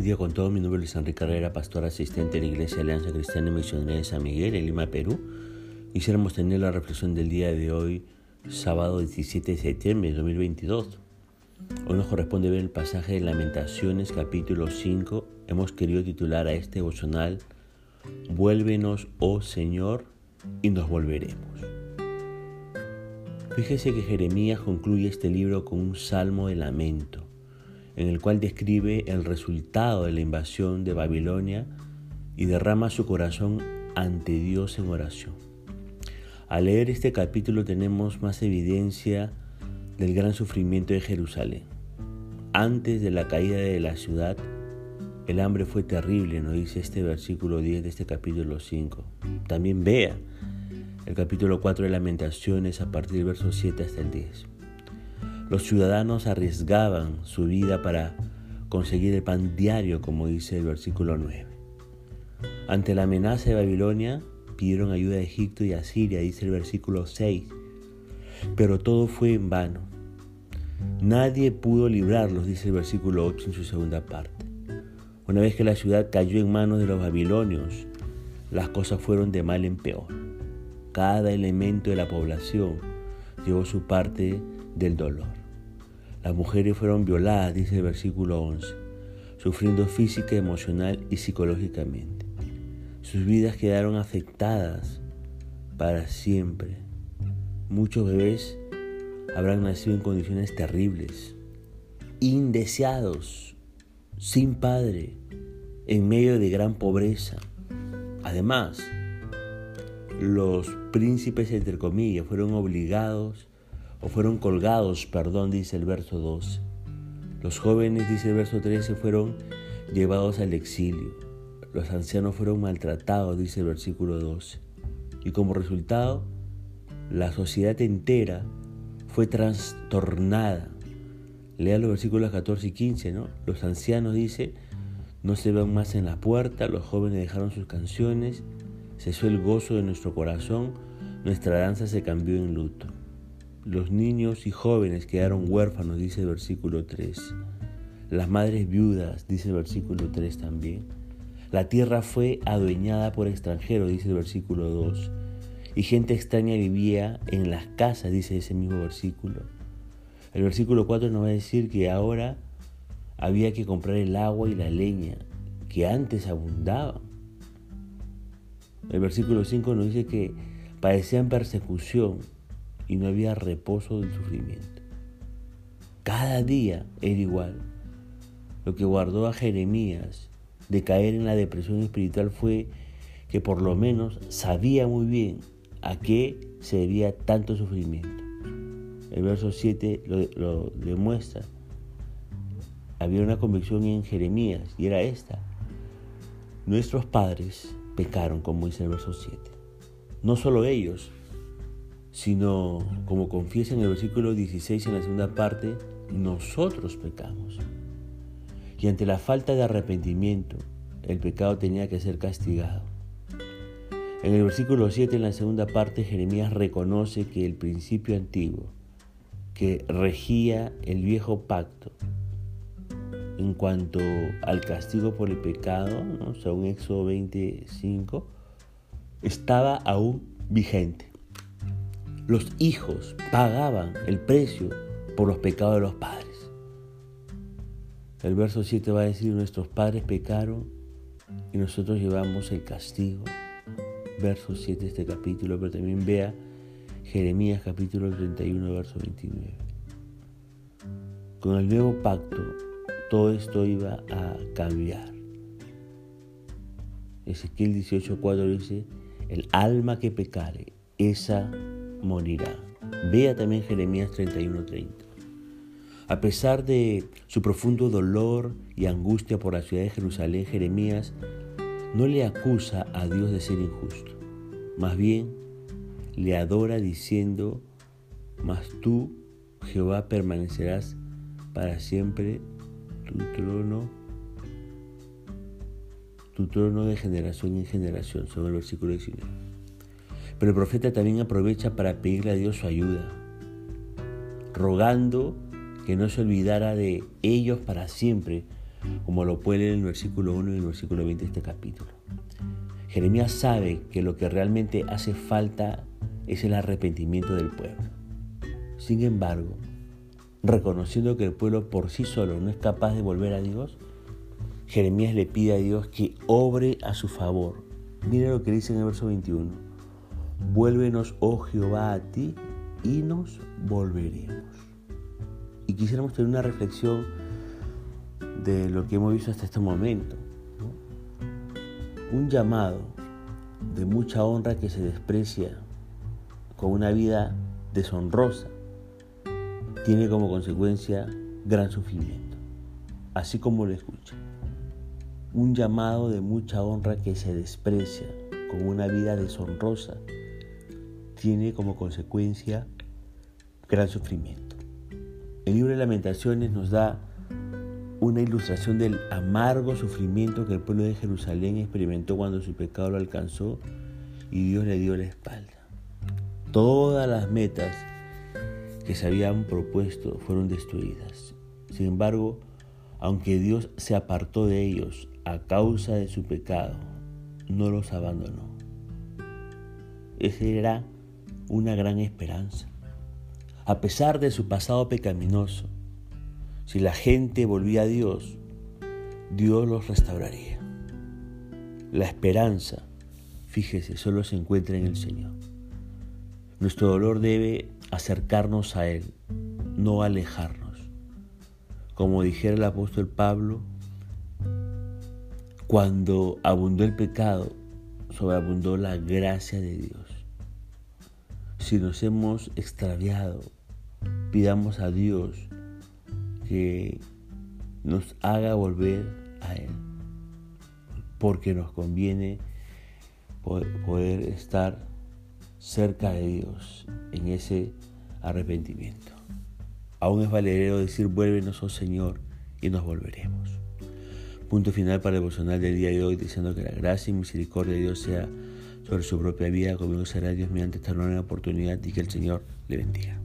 bendiga con todo. Mi nombre es Enrique Carrera, pastor asistente de la Iglesia Alianza Cristiana y Misionera de San Miguel, en Lima, Perú. Quisiéramos tener la reflexión del día de hoy, sábado 17 de septiembre de 2022. Hoy nos corresponde ver el pasaje de Lamentaciones, capítulo 5. Hemos querido titular a este devocional, Vuélvenos, oh Señor, y nos volveremos. Fíjese que Jeremías concluye este libro con un salmo de lamento en el cual describe el resultado de la invasión de Babilonia y derrama su corazón ante Dios en oración. Al leer este capítulo tenemos más evidencia del gran sufrimiento de Jerusalén. Antes de la caída de la ciudad, el hambre fue terrible, nos dice este versículo 10 de este capítulo 5. También vea el capítulo 4 de Lamentaciones a partir del verso 7 hasta el 10. Los ciudadanos arriesgaban su vida para conseguir el pan diario, como dice el versículo 9. Ante la amenaza de Babilonia, pidieron ayuda a Egipto y a Siria, dice el versículo 6. Pero todo fue en vano. Nadie pudo librarlos, dice el versículo 8 en su segunda parte. Una vez que la ciudad cayó en manos de los babilonios, las cosas fueron de mal en peor. Cada elemento de la población llevó su parte del dolor. Las mujeres fueron violadas, dice el versículo 11, sufriendo física, emocional y psicológicamente. Sus vidas quedaron afectadas para siempre. Muchos bebés habrán nacido en condiciones terribles, indeseados, sin padre, en medio de gran pobreza. Además, los príncipes, entre comillas, fueron obligados o fueron colgados, perdón, dice el verso 12. Los jóvenes, dice el verso 13, fueron llevados al exilio. Los ancianos fueron maltratados, dice el versículo 12. Y como resultado, la sociedad entera fue trastornada. Lea los versículos 14 y 15, ¿no? Los ancianos, dice, no se ven más en la puerta, los jóvenes dejaron sus canciones, cesó el gozo de nuestro corazón, nuestra danza se cambió en luto. Los niños y jóvenes quedaron huérfanos, dice el versículo 3. Las madres viudas, dice el versículo 3 también. La tierra fue adueñada por extranjeros, dice el versículo 2. Y gente extraña vivía en las casas, dice ese mismo versículo. El versículo 4 nos va a decir que ahora había que comprar el agua y la leña, que antes abundaban. El versículo 5 nos dice que padecían persecución, y no había reposo del sufrimiento. Cada día era igual. Lo que guardó a Jeremías de caer en la depresión espiritual fue que por lo menos sabía muy bien a qué se debía tanto sufrimiento. El verso 7 lo, demuestra. Había una convicción en Jeremías y era esta. Nuestros padres pecaron, como dice el verso 7. No solo ellos, sino, como confiesa en el versículo 16 en la segunda parte, nosotros pecamos. Y ante la falta de arrepentimiento, el pecado tenía que ser castigado. En el versículo 7, en la segunda parte, Jeremías reconoce que el principio antiguo, que regía el viejo pacto, en cuanto al castigo por el pecado, según Éxodo 25, estaba aún vigente los hijos pagaban el precio por los pecados de los padres. El verso 7 va a decir, nuestros padres pecaron y nosotros llevamos el castigo. Verso 7 de este capítulo, pero también vea Jeremías capítulo 31, verso 29. Con el nuevo pacto, todo esto iba a cambiar. Ezequiel 18:4 dice, el alma que pecare, esa morirá. Vea también Jeremías 31:30. A pesar de su profundo dolor y angustia por la ciudad de Jerusalén, Jeremías no le acusa a Dios de ser injusto. Más bien, le adora diciendo, mas tú, Jehová, permanecerás para siempre tu trono, tu trono de generación en generación, según el versículo 19. Pero el profeta también aprovecha para pedirle a Dios su ayuda, rogando que no se olvidara de ellos para siempre, como lo puede en el versículo 1 y el versículo 20 de este capítulo. Jeremías sabe que lo que realmente hace falta es el arrepentimiento del pueblo. Sin embargo, reconociendo que el pueblo por sí solo no es capaz de volver a Dios, Jeremías le pide a Dios que obre a su favor. Mira lo que dice en el verso 21. Vuélvenos, oh Jehová, a ti y nos volveremos. Y quisiéramos tener una reflexión de lo que hemos visto hasta este momento un llamado de mucha honra que se desprecia con una vida deshonrosa tiene como consecuencia gran sufrimiento, así como lo escucha. Un llamado de mucha honra que se desprecia con una vida deshonrosa tiene como consecuencia gran sufrimiento. El libro de lamentaciones nos da una ilustración del amargo sufrimiento que el pueblo de Jerusalén experimentó cuando su pecado lo alcanzó y Dios le dio la espalda. Todas las metas que se habían propuesto fueron destruidas. Sin embargo, aunque Dios se apartó de ellos a causa de su pecado, no los abandonó. Esa era una gran esperanza. A pesar de su pasado pecaminoso, si la gente volvía a Dios, Dios los restauraría. La esperanza, fíjese, solo se encuentra en el Señor. Nuestro dolor debe acercarnos a Él, no alejarnos. Como dijera el apóstol Pablo, cuando abundó el pecado, sobreabundó la gracia de Dios. Si nos hemos extraviado, pidamos a Dios que nos haga volver a Él, porque nos conviene poder estar cerca de Dios en ese arrepentimiento. Aún es valedero decir, vuélvenos, oh Señor, y nos volveremos. Punto final para el devocional del día de hoy, diciendo que la gracia y misericordia de Dios sea sobre su propia vida, como será Dios mediante esta nueva oportunidad y que el Señor le bendiga.